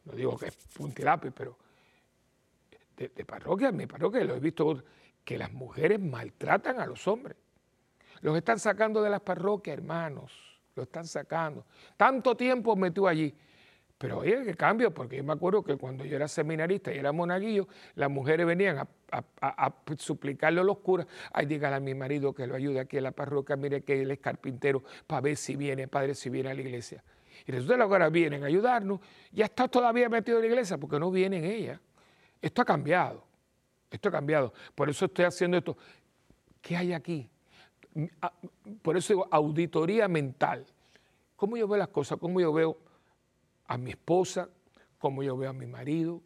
no digo que es puntilápiz, pero de, parroquia, en mi parroquia lo he visto que las mujeres maltratan a los hombres. Los están sacando de las parroquias, hermanos, los están sacando. Tanto tiempo metió allí. Pero oye, qué cambio, porque yo me acuerdo que cuando yo era seminarista y era monaguillo, las mujeres venían a, suplicarle a los curas, ay, dígale a mi marido que lo ayude aquí en la parroquia, mire que él es carpintero, para ver si viene, padre, si viene a la iglesia. Y resulta que ahora vienen a ayudarnos, ya está todavía metido en la iglesia porque no vienen ellas. Esto ha cambiado, esto ha cambiado. Por eso estoy haciendo esto. ¿Qué hay aquí? Ah, por eso digo auditoría mental. ¿Cómo yo veo las cosas? ¿Cómo yo veo a mi esposa? ¿Cómo yo veo a mi marido?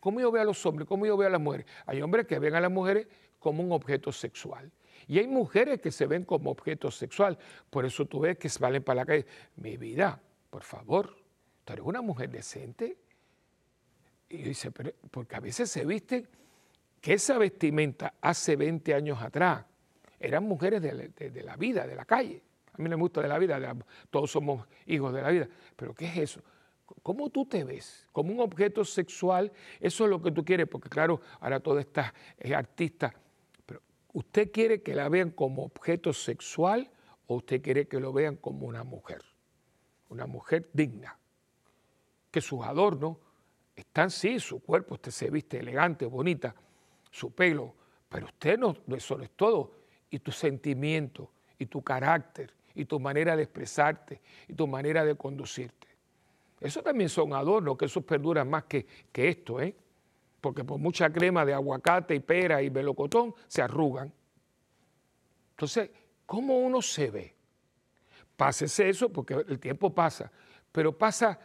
¿Cómo yo veo a los hombres? ¿Cómo yo veo a las mujeres? Hay hombres que ven a las mujeres como un objeto sexual. Y hay mujeres que se ven como objeto sexual. Por eso tú ves que valen para la calle. Mi vida, por favor, tú eres una mujer decente. Y dice, pero, porque a veces se viste que esa vestimenta hace 20 años atrás eran mujeres de, la vida, de la calle. A mí me gusta de la vida, todos somos hijos de la vida. Pero ¿qué es eso? ¿Cómo tú te ves? ¿Como un objeto sexual? Eso es lo que tú quieres, porque claro, ahora todas estas eh, artistas, pero ¿usted quiere que la vean como objeto sexual o usted quiere que lo vean como una mujer? una mujer digna, que sus adornos están, sí, su cuerpo, usted se viste elegante, bonita, su pelo, pero usted no, eso no es todo, y tu sentimiento, y tu carácter, y tu manera de expresarte, y tu manera de conducirte. Eso también son adornos, que esos perduran más que, que esto, ¿eh? porque por mucha crema de aguacate y pera y melocotón se arrugan. Entonces, ¿cómo uno se ve? Pásese eso porque el tiempo pasa, pero pasa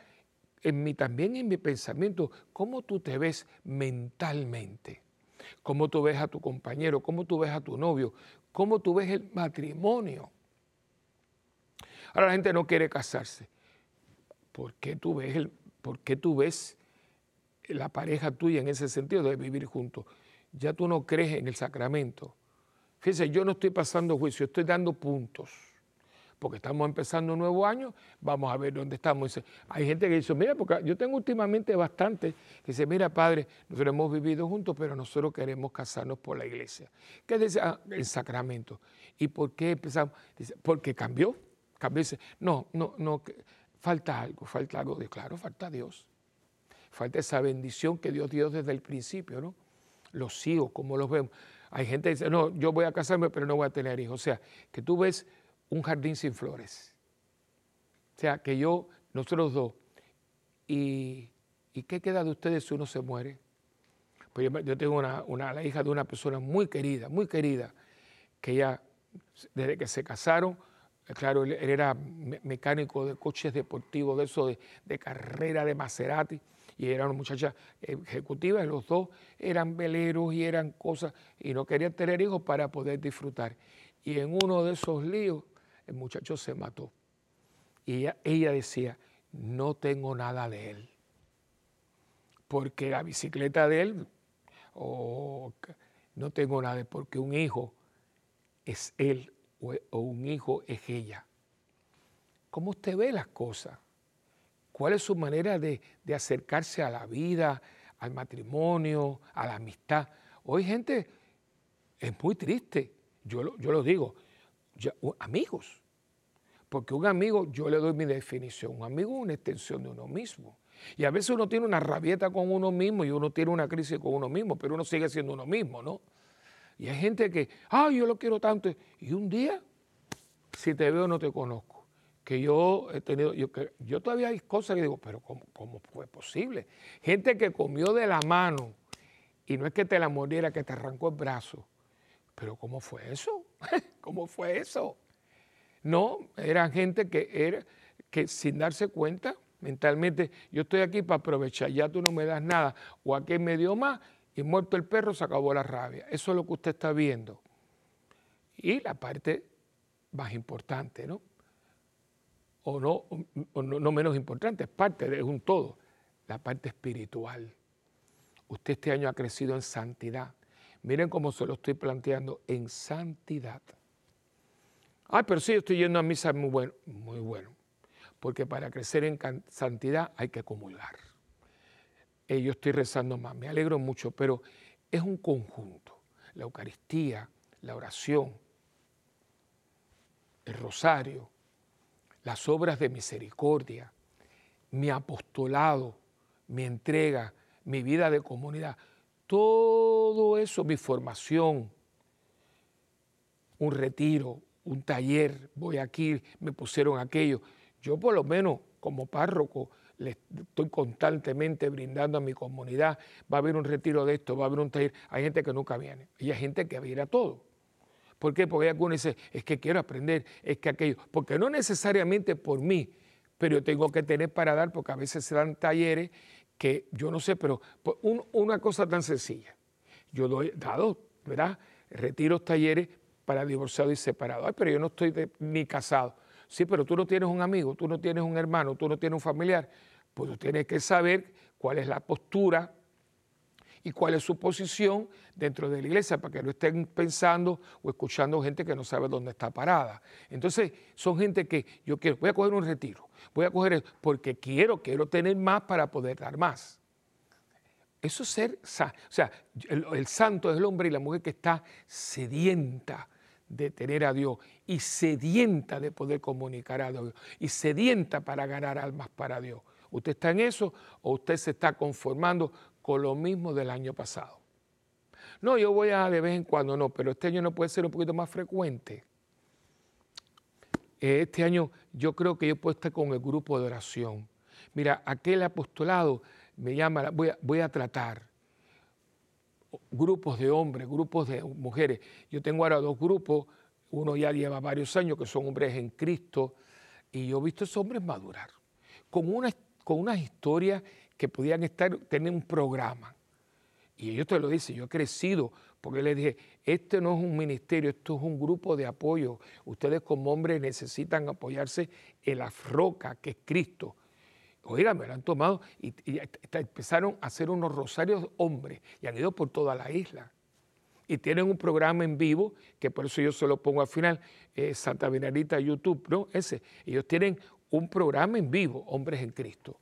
en mí también en mi pensamiento, cómo tú te ves mentalmente, cómo tú ves a tu compañero, cómo tú ves a tu novio, cómo tú ves el matrimonio. Ahora la gente no quiere casarse. ¿Por qué tú ves, el, por qué tú ves la pareja tuya en ese sentido de vivir juntos? Ya tú no crees en el sacramento. Fíjense, yo no estoy pasando juicio, estoy dando puntos. Porque estamos empezando un nuevo año, vamos a ver dónde estamos. Hay gente que dice, mira, porque yo tengo últimamente bastante que dice, mira, padre, nosotros hemos vivido juntos, pero nosotros queremos casarnos por la iglesia. ¿Qué dice? Ah, el sacramento. ¿Y por qué empezamos? Dice, porque cambió. Cambió. no, no, no, falta algo, falta algo. De, claro, falta Dios. Falta esa bendición que Dios dio desde el principio, ¿no? Los hijos, como los vemos. Hay gente que dice, no, yo voy a casarme, pero no voy a tener hijos. O sea, que tú ves un jardín sin flores. O sea, que yo, nosotros dos, y, qué queda de ustedes si uno se muere? Pues yo, tengo una, la hija de una persona muy querida, muy querida, que ya, desde que se casaron, claro, él, era mecánico de coches deportivos, de eso, de, carrera de Maserati, y era una muchacha ejecutiva, y los dos eran veleros y eran cosas, y no querían tener hijos para poder disfrutar. Y en uno de esos líos, el muchacho se mató. Y ella, decía, no tengo nada de él. Porque la bicicleta de él, o no tengo nada, porque un hijo es él o, un hijo es ella. ¿Cómo usted ve las cosas? ¿Cuál es su manera de, acercarse a la vida, al matrimonio, a la amistad? Hoy gente es muy triste, yo, yo lo digo, amigos. Porque un amigo, yo le doy mi definición, un amigo es una extensión de uno mismo. Y a veces uno tiene una rabieta con uno mismo y uno tiene una crisis con uno mismo, pero uno sigue siendo uno mismo, ¿no? Y hay gente que, ay, yo lo quiero tanto. Y un día, si te veo, no te conozco. Que yo he tenido, yo, yo todavía hay cosas que digo, pero ¿cómo, ¿cómo, fue posible? Gente que comió de la mano y no es que te la mordiera, que te arrancó el brazo. Pero ¿cómo fue eso? ¿Cómo fue eso? No, eran gente que, era, que sin darse cuenta, mentalmente, yo estoy aquí para aprovechar, ya tú no me das nada, o aquel me dio más, y muerto el perro se acabó la rabia. Eso es lo que usted está viendo. Y la parte más importante, ¿no? O no, no, no menos importante, es parte de un todo, la parte espiritual. Usted este año ha crecido en santidad. Miren cómo se lo estoy planteando, en santidad. Ay, pero sí, yo estoy yendo a misa muy bueno. Muy bueno. Porque para crecer en santidad hay que acumular. Eh, yo estoy rezando más, me alegro mucho, pero es un conjunto. La Eucaristía, la oración, el rosario, las obras de misericordia, mi apostolado, mi entrega, mi vida de comunidad, todo eso, mi formación, un retiro, un taller, voy aquí, me pusieron aquello. Yo por lo menos como párroco le estoy constantemente brindando a mi comunidad, va a haber un retiro de esto, va a haber un taller. Hay gente que nunca viene y hay gente que viene a todo. ¿Por qué? Porque hay algunos dicen, es que quiero aprender, es que aquello. Porque no necesariamente por mí, pero yo tengo que tener para dar, porque a veces se dan talleres que yo no sé, pero una cosa tan sencilla. Yo doy, dado, ¿verdad? Retiros, talleres para divorciado y separado. Ay, pero yo no estoy ni casado. Sí, pero tú no tienes un amigo, tú no tienes un hermano, tú no tienes un familiar. Pues tú tienes que saber cuál es la postura y cuál es su posición dentro de la iglesia para que no estén pensando o escuchando gente que no sabe dónde está parada. Entonces, son gente que yo quiero, voy a coger un retiro, voy a coger porque quiero, quiero tener más para poder dar más. Eso es ser, o sea, el, santo es el hombre y la mujer que está sedienta de tener a Dios y sedienta de poder comunicar a Dios y sedienta para ganar almas para Dios. ¿Usted está en eso o usted se está conformando con lo mismo del año pasado? No, yo voy a de vez en cuando, no, pero este año no puede ser un poquito más frecuente. Este año yo creo que yo puedo estar con el grupo de oración. Mira, aquel apostolado me llama, voy a, tratar grupos de hombres, grupos de mujeres. Yo tengo ahora dos grupos, uno ya lleva varios años que son hombres en Cristo y yo he visto a esos hombres madurar con, una, con unas historias que podían estar, tener un programa. Y ellos te lo dicen, yo he crecido porque les dije, este no es un ministerio, esto es un grupo de apoyo. Ustedes como hombres necesitan apoyarse en la roca que es Cristo. Oigan, me lo han tomado y, empezaron a hacer unos rosarios hombres y han ido por toda la isla. Y tienen un programa en vivo, que por eso yo se lo pongo al final, eh, Santa Venarita YouTube, ¿no? Ese. Ellos tienen un programa en vivo, Hombres en Cristo.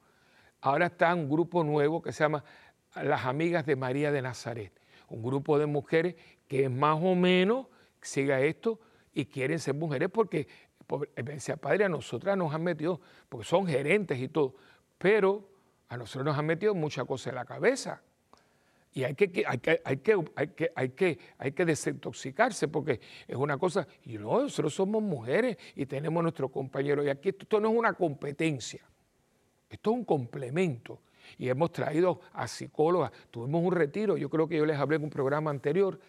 Ahora está un grupo nuevo que se llama Las Amigas de María de Nazaret, un grupo de mujeres que es más o menos siga esto y quieren ser mujeres porque, me decía, padre, a nosotras nos han metido, porque son gerentes y todo, pero a nosotros nos han metido muchas cosas en la cabeza. Y hay que, hay que, hay que, hay que, hay que, desintoxicarse porque es una cosa, y no, nosotros somos mujeres y tenemos nuestros compañeros. Y aquí esto no es una competencia. Esto es un complemento. Y hemos traído a psicólogas. Tuvimos un retiro, yo creo que yo les hablé en un programa anterior.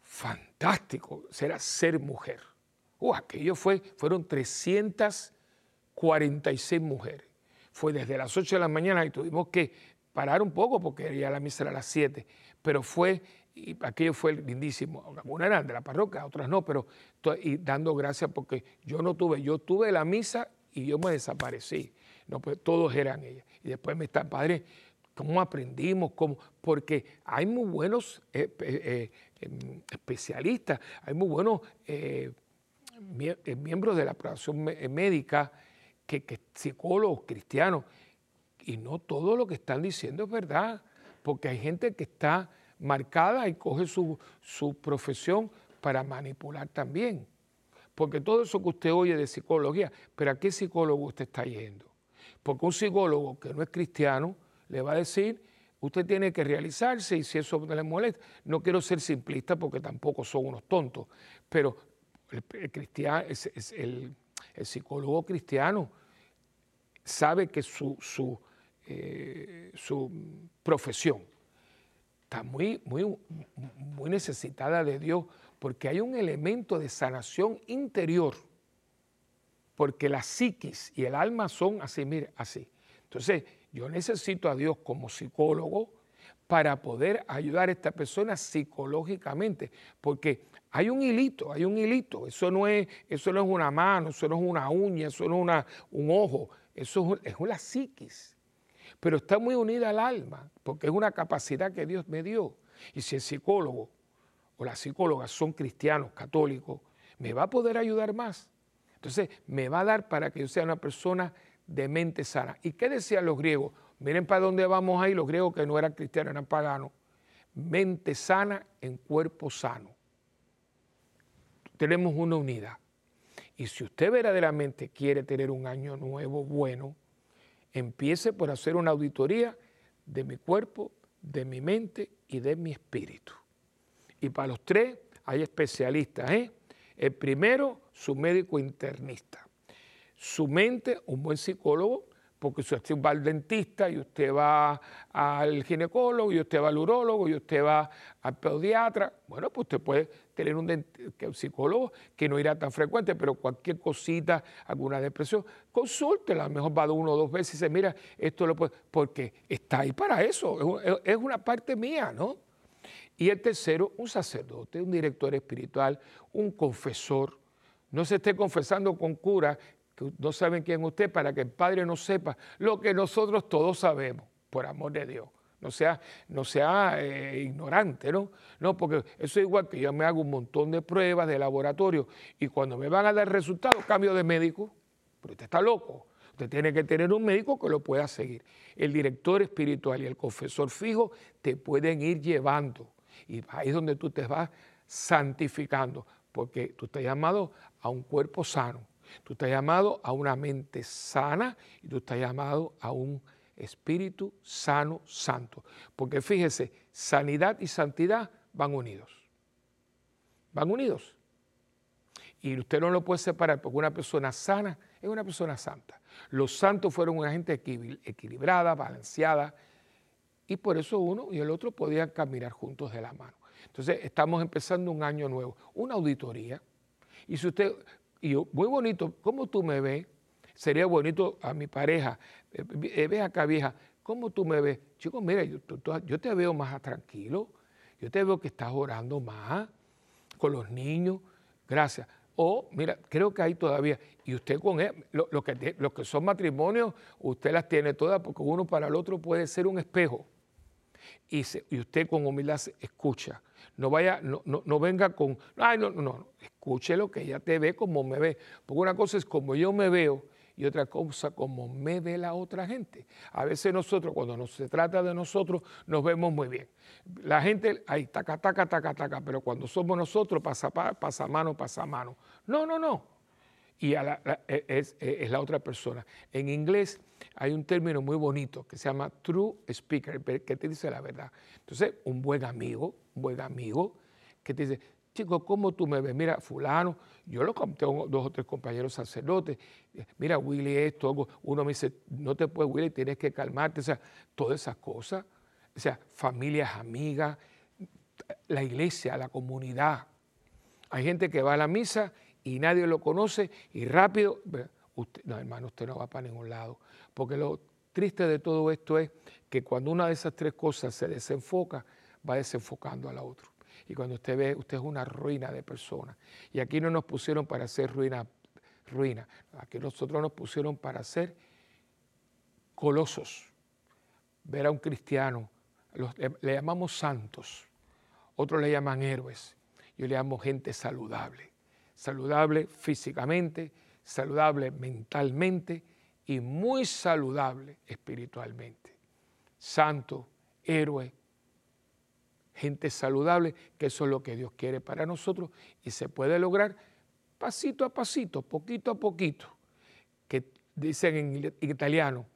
Fantástico, será ser mujer. Uh, aquello fue, fueron 346 mujeres. Fue desde las 8 de la mañana y tuvimos que parar un poco porque ya la misa era a las 7. Pero fue, y aquello fue lindísimo. Algunas eran de la parroquia, otras no, pero y dando gracias porque yo no tuve, yo tuve la misa y yo me desaparecí. No, pues todos eran ellas. Y después me está, padre, ¿cómo aprendimos? ¿Cómo? Porque hay muy buenos eh, eh, em, especialistas, hay muy buenos eh, miembros de la profesión médica, que, que, psicólogos cristianos, y no todo lo que están diciendo es verdad, porque hay gente que está marcada y coge su, su profesión para manipular también. Porque todo eso que usted oye de psicología, pero ¿a qué psicólogo usted está yendo? Porque un psicólogo que no es cristiano le va a decir, usted tiene que realizarse y si eso le molesta, no quiero ser simplista porque tampoco son unos tontos, pero el, cristiano, el, psicólogo cristiano sabe que su, su, eh, su profesión. Está muy, muy, muy necesitada de Dios porque hay un elemento de sanación interior porque la psiquis y el alma son así, mire, así. Entonces, yo necesito a Dios como psicólogo para poder ayudar a esta persona psicológicamente, porque hay un hilito, hay un hilito, eso no es, eso no es una mano, eso no es una uña, eso no es una, un ojo, eso es, es la psiquis, pero está muy unida al alma, porque es una capacidad que Dios me dio. Y si el psicólogo o la psicóloga son cristianos, católicos, me va a poder ayudar más. Entonces, me va a dar para que yo sea una persona de mente sana. ¿Y qué decían los griegos? Miren para dónde vamos ahí, los griegos que no eran cristianos, eran paganos. Mente sana en cuerpo sano. Tenemos una unidad. Y si usted verdaderamente quiere tener un año nuevo bueno, empiece por hacer una auditoría de mi cuerpo, de mi mente y de mi espíritu. Y para los tres hay especialistas, ¿eh? El primero, su médico internista. Su mente, un buen psicólogo, porque usted va al dentista y usted va al ginecólogo y usted va al urólogo y usted va al pediatra, bueno, pues usted puede tener un, psicólogo que no irá tan frecuente, pero cualquier cosita, alguna depresión, consulte, a lo mejor va de uno o dos veces y dice, mira, esto lo puede, porque está ahí para eso, es una parte mía, ¿no? Y el tercero, un sacerdote, un director espiritual, un confesor. No se esté confesando con cura que no saben quién es usted para que el Padre no sepa lo que nosotros todos sabemos, por amor de Dios. No sea, no sea eh, ignorante, ¿no? No, porque eso es igual que yo me hago un montón de pruebas de laboratorio y cuando me van a dar resultados cambio de médico. Pero usted está loco. Usted tiene que tener un médico que lo pueda seguir. El director espiritual y el confesor fijo te pueden ir llevando y ahí es donde tú te vas santificando, porque tú estás llamado a un cuerpo sano, tú estás llamado a una mente sana y tú estás llamado a un espíritu sano, santo. Porque fíjese, sanidad y santidad van unidos. Van unidos. Y usted no lo puede separar porque una persona sana es una persona santa. Los santos fueron una gente equilibrada, balanceada, y por eso uno y el otro podían caminar juntos de la mano. Entonces, estamos empezando un año nuevo, una auditoría. Y si usted, y yo, muy bonito, ¿cómo tú me ves? Sería bonito a mi pareja, eh, eh, ve acá vieja, ¿cómo tú me ves? Chicos, mira, yo, te veo más tranquilo, yo te veo que estás orando más con los niños, gracias. O, mira, creo que hay todavía, y usted con él, lo, que, los que son matrimonios, usted las tiene todas porque uno para el otro puede ser un espejo. Y, usted con humildad escucha. No vaya, no, no, no, venga con, ay, no, no, no, escuche lo que ella te ve como me ve. Porque una cosa es como yo me veo y otra cosa como me ve la otra gente. A veces nosotros, cuando se trata de nosotros, nos vemos muy bien. La gente, ahí, taca, taca, taca, taca, pero cuando somos nosotros, pasa, pasa mano, pasa mano. No, no, no. Y e, es, e, es, la otra persona. En inglés hay un término muy bonito que se llama true speaker, que te dice la verdad. Entonces, un buen amigo, un buen amigo que te dice, chico, ¿cómo tú me ves? Mira, fulano, yo lo tengo dos o tres compañeros sacerdotes, mira, Willy esto, uno me dice, no te puedes, Willy, tienes que calmarte, o sea, todas esas cosas, o sea, familias, amigas, la iglesia, la comunidad. Hay gente que va a la misa y nadie lo conoce y rápido, usted, no hermano, usted no va para ningún lado, porque lo triste de todo esto es que cuando una de esas tres cosas se desenfoca, va desenfocando a la otra. Y cuando usted ve, usted es una ruina de personas. Y aquí no nos pusieron para ser ruina, ruina. Aquí nosotros nos pusieron para ser colosos. Ver a un cristiano, le, llamamos santos, otros le llaman héroes. Yo le llamo gente saludable. Saludable físicamente, saludable mentalmente y muy saludable espiritualmente. Santo, héroe, gente saludable, que eso es lo que Dios quiere para nosotros y se puede lograr pasito a pasito, poquito a poquito, que dicen en italiano,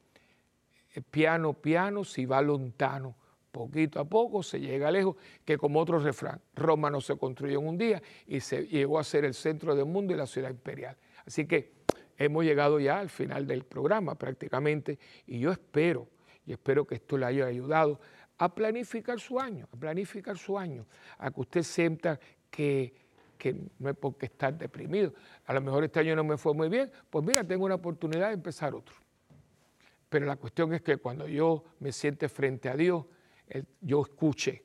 eh, piano piano si va lontano, poquito a poco se llega lejos, que como otro refrán, Roma no se construyó en un día y se llegó a ser el centro del mundo y la ciudad imperial. Así que hemos llegado ya al final del programa prácticamente y yo espero, y espero que esto le haya ayudado a planificar su año, a planificar su año, a que usted sienta que, no es porque estar deprimido. A lo mejor este año no me fue muy bien, pues mira, tengo una oportunidad de empezar otro. Pero la cuestión es que cuando yo me siente frente a Dios, yo escuche,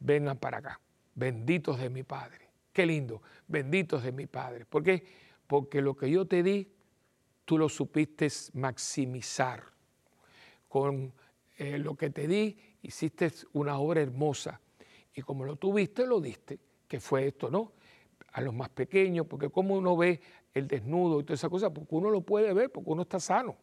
vengan para acá, benditos de mi Padre. Qué lindo, benditos de mi Padre. ¿Por qué? Porque lo que yo te di, tú lo supiste maximizar. Con eh, lo que te di, hiciste una obra hermosa y como lo tuviste, lo diste, que fue esto, ¿no? A los más pequeños, porque como uno ve el desnudo y toda esa cosa, porque uno lo puede ver, porque uno está sano.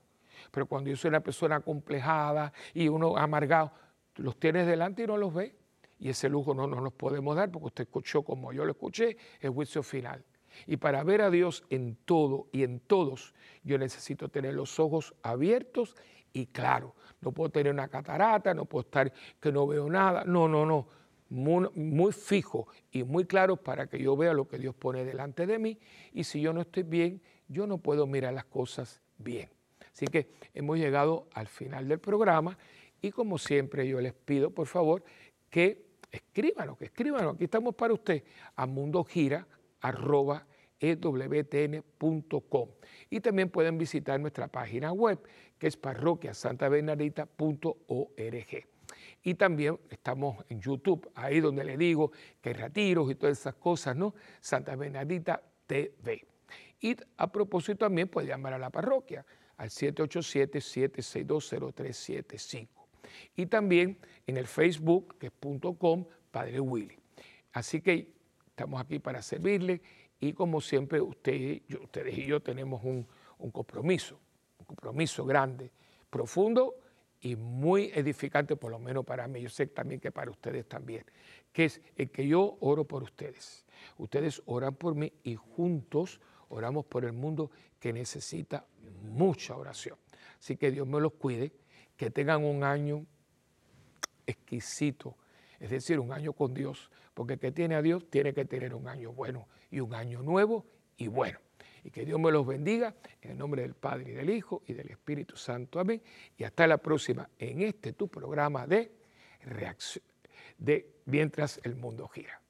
Pero cuando yo soy una persona complejada y uno amargado, los tienes delante y no los ve. Y ese lujo no, no nos podemos dar porque usted escuchó como yo lo escuché, el juicio final. Y para ver a Dios en todo y en todos, yo necesito tener los ojos abiertos y claro. No puedo tener una catarata, no puedo estar que no veo nada. No, no, no. Muy, fijo y muy claro para que yo vea lo que Dios pone delante de mí. Y si yo no estoy bien, yo no puedo mirar las cosas bien. Así que hemos llegado al final del programa y como siempre yo les pido por favor que escríbanos, que escríbanos, aquí estamos para usted, a mundogira.ewtn.com. Y también pueden visitar nuestra página web que es parroquiasantabernardita.org. Y también estamos en YouTube, ahí donde le digo que hay retiros y todas esas cosas, ¿no? Santa Bernardita TV. Y a propósito también puede llamar a la parroquia al 787-762-0375. Y también en el Facebook, que es .com, Padre Willy. Así que estamos aquí para servirle y como siempre usted, ustedes y yo tenemos un, un compromiso compromiso grande, profundo y muy edificante, por lo menos para mí, yo sé también que para ustedes también, que es el que yo oro por ustedes. Ustedes oran por mí y juntos oramos por el mundo que necesita mucha oración. Así que Dios me los cuide, que tengan un año exquisito, es decir, un año con Dios, porque el que tiene a Dios tiene que tener un año bueno y un año nuevo y bueno. Y que Dios me los bendiga en el nombre del Padre y del Hijo y del Espíritu Santo. Amén. Y hasta la próxima en este tu programa de, de mientras el mundo gira.